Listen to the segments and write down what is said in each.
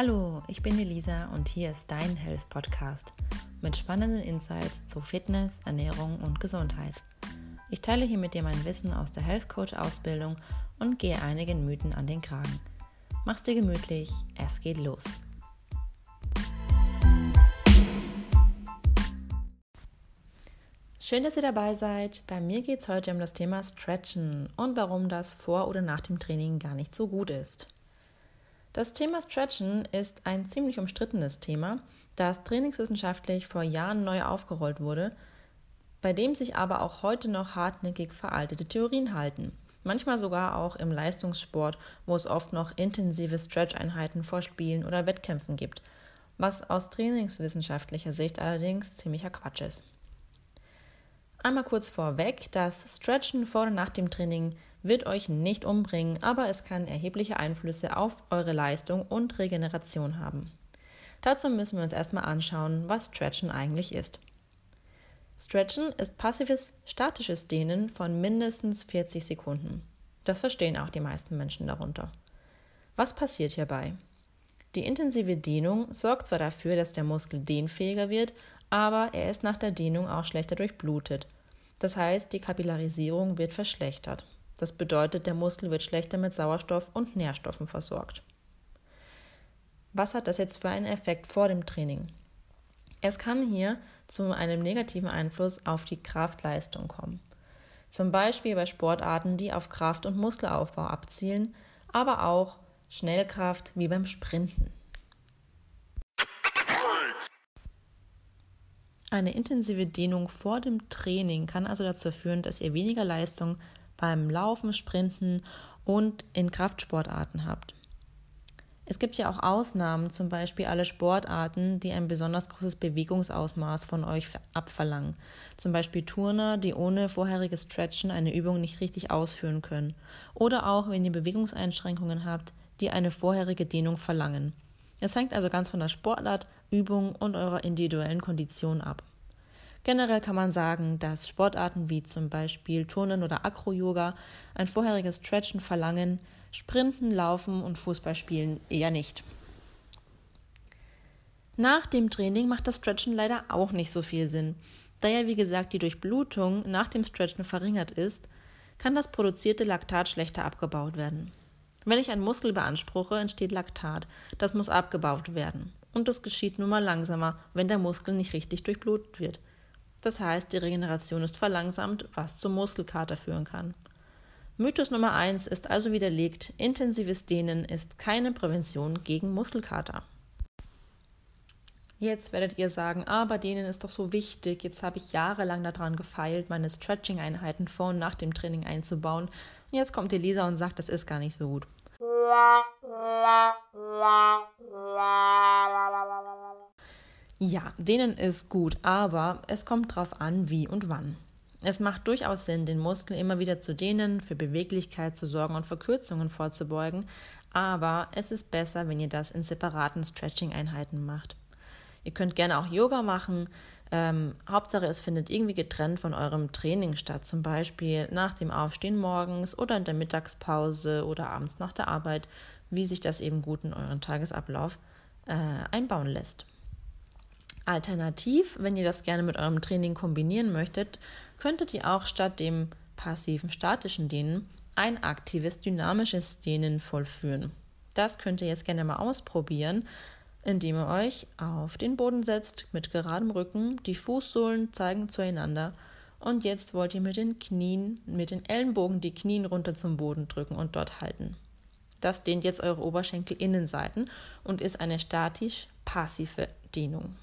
Hallo, ich bin Elisa und hier ist dein Health Podcast mit spannenden Insights zu Fitness, Ernährung und Gesundheit. Ich teile hier mit dir mein Wissen aus der Health Coach Ausbildung und gehe einigen Mythen an den Kragen. Mach's dir gemütlich, es geht los. Schön, dass ihr dabei seid. Bei mir geht es heute um das Thema Stretchen und warum das vor oder nach dem Training gar nicht so gut ist. Das Thema Stretchen ist ein ziemlich umstrittenes Thema, das trainingswissenschaftlich vor Jahren neu aufgerollt wurde, bei dem sich aber auch heute noch hartnäckig veraltete Theorien halten. Manchmal sogar auch im Leistungssport, wo es oft noch intensive Stretch-Einheiten vor Spielen oder Wettkämpfen gibt, was aus trainingswissenschaftlicher Sicht allerdings ziemlicher Quatsch ist. Einmal kurz vorweg, das Stretchen vor und nach dem Training wird euch nicht umbringen, aber es kann erhebliche Einflüsse auf eure Leistung und Regeneration haben. Dazu müssen wir uns erstmal anschauen, was Stretchen eigentlich ist. Stretchen ist passives statisches Dehnen von mindestens 40 Sekunden. Das verstehen auch die meisten Menschen darunter. Was passiert hierbei? Die intensive Dehnung sorgt zwar dafür, dass der Muskel dehnfähiger wird, aber er ist nach der Dehnung auch schlechter durchblutet. Das heißt, die Kapillarisierung wird verschlechtert. Das bedeutet, der Muskel wird schlechter mit Sauerstoff und Nährstoffen versorgt. Was hat das jetzt für einen Effekt vor dem Training? Es kann hier zu einem negativen Einfluss auf die Kraftleistung kommen. Zum Beispiel bei Sportarten, die auf Kraft- und Muskelaufbau abzielen, aber auch Schnellkraft wie beim Sprinten. Eine intensive Dehnung vor dem Training kann also dazu führen, dass ihr weniger Leistung beim Laufen, Sprinten und in Kraftsportarten habt. Es gibt ja auch Ausnahmen, zum Beispiel alle Sportarten, die ein besonders großes Bewegungsausmaß von euch abverlangen. Zum Beispiel Turner, die ohne vorheriges Stretchen eine Übung nicht richtig ausführen können. Oder auch, wenn ihr Bewegungseinschränkungen habt, die eine vorherige Dehnung verlangen. Es hängt also ganz von der Sportart, Übung und eurer individuellen Kondition ab. Generell kann man sagen, dass Sportarten wie zum Beispiel Turnen oder Acro-Yoga ein vorheriges Stretchen verlangen, Sprinten, Laufen und Fußballspielen eher nicht. Nach dem Training macht das Stretchen leider auch nicht so viel Sinn. Da ja, wie gesagt, die Durchblutung nach dem Stretchen verringert ist, kann das produzierte Laktat schlechter abgebaut werden. Wenn ich einen Muskel beanspruche, entsteht Laktat. Das muss abgebaut werden. Und das geschieht nun mal langsamer, wenn der Muskel nicht richtig durchblutet wird. Das heißt, die Regeneration ist verlangsamt, was zum Muskelkater führen kann. Mythos Nummer 1 ist also widerlegt, intensives Dehnen ist keine Prävention gegen Muskelkater. Jetzt werdet ihr sagen, aber Dehnen ist doch so wichtig. Jetzt habe ich jahrelang daran gefeilt, meine Stretching-Einheiten vor und nach dem Training einzubauen. Und jetzt kommt Elisa und sagt, das ist gar nicht so gut. Ja, denen ist gut, aber es kommt drauf an, wie und wann. Es macht durchaus Sinn, den Muskel immer wieder zu dehnen, für Beweglichkeit zu sorgen und Verkürzungen vorzubeugen, aber es ist besser, wenn ihr das in separaten Stretching-Einheiten macht. Ihr könnt gerne auch Yoga machen. Ähm, Hauptsache, es findet irgendwie getrennt von eurem Training statt, zum Beispiel nach dem Aufstehen morgens oder in der Mittagspause oder abends nach der Arbeit, wie sich das eben gut in euren Tagesablauf äh, einbauen lässt. Alternativ, wenn ihr das gerne mit eurem Training kombinieren möchtet, könntet ihr auch statt dem passiven statischen Dehnen ein aktives dynamisches Dehnen vollführen. Das könnt ihr jetzt gerne mal ausprobieren, indem ihr euch auf den Boden setzt mit geradem Rücken, die Fußsohlen zeigen zueinander und jetzt wollt ihr mit den Knien, mit den Ellenbogen die Knien runter zum Boden drücken und dort halten. Das dehnt jetzt eure Oberschenkelinnenseiten und ist eine statisch-passive Dehnung.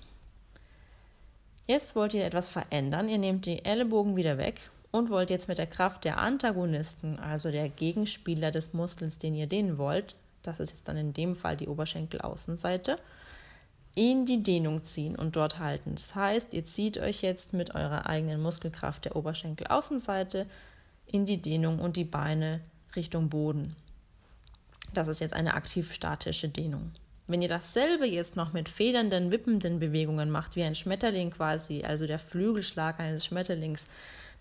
Jetzt wollt ihr etwas verändern. Ihr nehmt die Ellenbogen wieder weg und wollt jetzt mit der Kraft der Antagonisten, also der Gegenspieler des Muskels, den ihr dehnen wollt, das ist jetzt dann in dem Fall die Oberschenkelaußenseite, in die Dehnung ziehen und dort halten. Das heißt, ihr zieht euch jetzt mit eurer eigenen Muskelkraft der Oberschenkelaußenseite in die Dehnung und die Beine Richtung Boden. Das ist jetzt eine aktiv-statische Dehnung. Wenn ihr dasselbe jetzt noch mit federnden, wippenden Bewegungen macht, wie ein Schmetterling quasi, also der Flügelschlag eines Schmetterlings,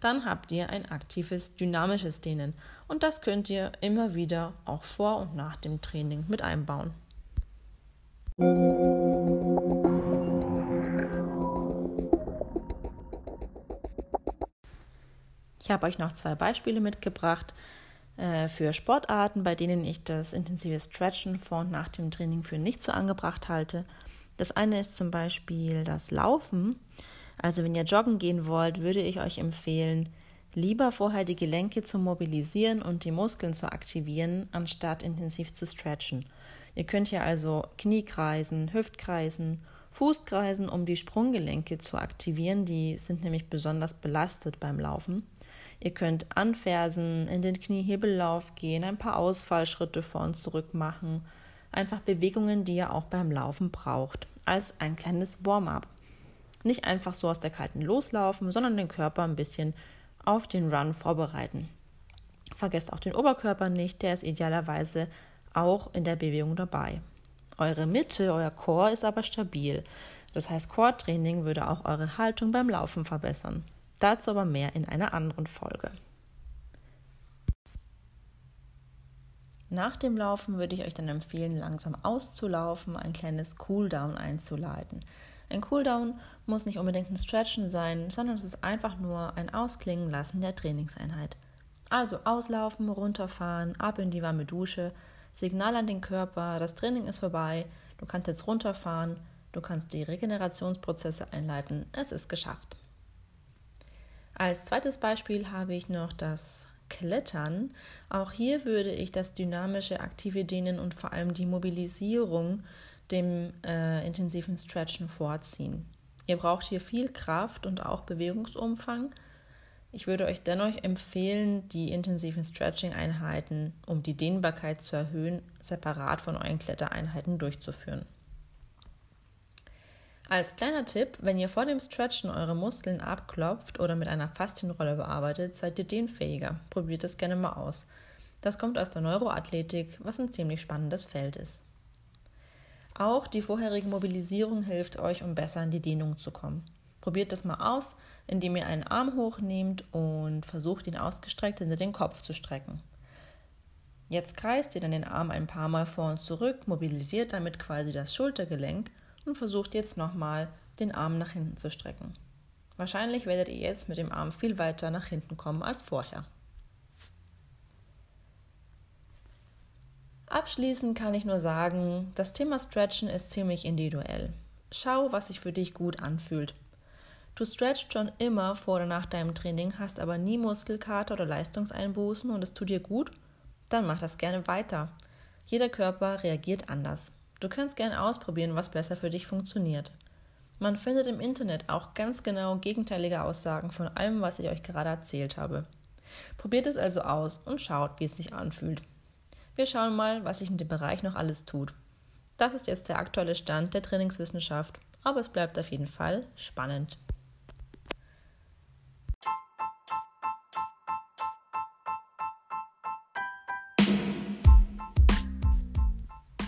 dann habt ihr ein aktives, dynamisches Dehnen. Und das könnt ihr immer wieder auch vor und nach dem Training mit einbauen. Ich habe euch noch zwei Beispiele mitgebracht für Sportarten, bei denen ich das intensive Stretchen vor und nach dem Training für nicht so angebracht halte. Das eine ist zum Beispiel das Laufen. Also wenn ihr joggen gehen wollt, würde ich euch empfehlen, lieber vorher die Gelenke zu mobilisieren und die Muskeln zu aktivieren, anstatt intensiv zu stretchen. Ihr könnt hier also Kniekreisen, Hüftkreisen, Fußkreisen, um die Sprunggelenke zu aktivieren. Die sind nämlich besonders belastet beim Laufen. Ihr könnt anfersen, in den Kniehebellauf gehen, ein paar Ausfallschritte vor und zurück machen. Einfach Bewegungen, die ihr auch beim Laufen braucht, als ein kleines Warm-up. Nicht einfach so aus der kalten loslaufen, sondern den Körper ein bisschen auf den Run vorbereiten. Vergesst auch den Oberkörper nicht, der ist idealerweise auch in der Bewegung dabei. Eure Mitte, euer Core ist aber stabil. Das heißt, Core-Training würde auch eure Haltung beim Laufen verbessern. Dazu aber mehr in einer anderen Folge. Nach dem Laufen würde ich euch dann empfehlen, langsam auszulaufen, ein kleines Cooldown einzuleiten. Ein Cooldown muss nicht unbedingt ein Stretchen sein, sondern es ist einfach nur ein Ausklingen lassen der Trainingseinheit. Also auslaufen, runterfahren, ab in die warme Dusche, Signal an den Körper, das Training ist vorbei, du kannst jetzt runterfahren, du kannst die Regenerationsprozesse einleiten, es ist geschafft. Als zweites Beispiel habe ich noch das Klettern. Auch hier würde ich das dynamische aktive Dehnen und vor allem die Mobilisierung dem äh, intensiven Stretchen vorziehen. Ihr braucht hier viel Kraft und auch Bewegungsumfang. Ich würde euch dennoch empfehlen, die intensiven Stretching-Einheiten, um die Dehnbarkeit zu erhöhen, separat von euren Klettereinheiten durchzuführen. Als kleiner Tipp, wenn ihr vor dem Stretchen eure Muskeln abklopft oder mit einer Faszienrolle bearbeitet, seid ihr dehnfähiger. Probiert es gerne mal aus. Das kommt aus der Neuroathletik, was ein ziemlich spannendes Feld ist. Auch die vorherige Mobilisierung hilft euch, um besser in die Dehnung zu kommen. Probiert das mal aus, indem ihr einen Arm hochnehmt und versucht, ihn ausgestreckt hinter den Kopf zu strecken. Jetzt kreist ihr dann den Arm ein paar Mal vor und zurück, mobilisiert damit quasi das Schultergelenk und versucht jetzt nochmal den Arm nach hinten zu strecken. Wahrscheinlich werdet ihr jetzt mit dem Arm viel weiter nach hinten kommen als vorher. Abschließend kann ich nur sagen, das Thema Stretchen ist ziemlich individuell. Schau, was sich für dich gut anfühlt. Du stretchst schon immer vor oder nach deinem Training, hast aber nie Muskelkater oder Leistungseinbußen und es tut dir gut, dann mach das gerne weiter. Jeder Körper reagiert anders. Du kannst gerne ausprobieren, was besser für dich funktioniert. Man findet im Internet auch ganz genau gegenteilige Aussagen von allem, was ich euch gerade erzählt habe. Probiert es also aus und schaut, wie es sich anfühlt. Wir schauen mal, was sich in dem Bereich noch alles tut. Das ist jetzt der aktuelle Stand der Trainingswissenschaft, aber es bleibt auf jeden Fall spannend.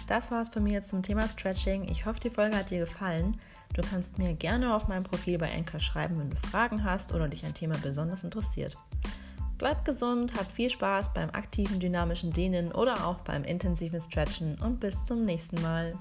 Das war es von mir zum Thema Stretching. Ich hoffe, die Folge hat dir gefallen. Du kannst mir gerne auf meinem Profil bei Anchor schreiben, wenn du Fragen hast oder dich ein Thema besonders interessiert. Bleib gesund, hab viel Spaß beim aktiven dynamischen Dehnen oder auch beim intensiven Stretchen und bis zum nächsten Mal.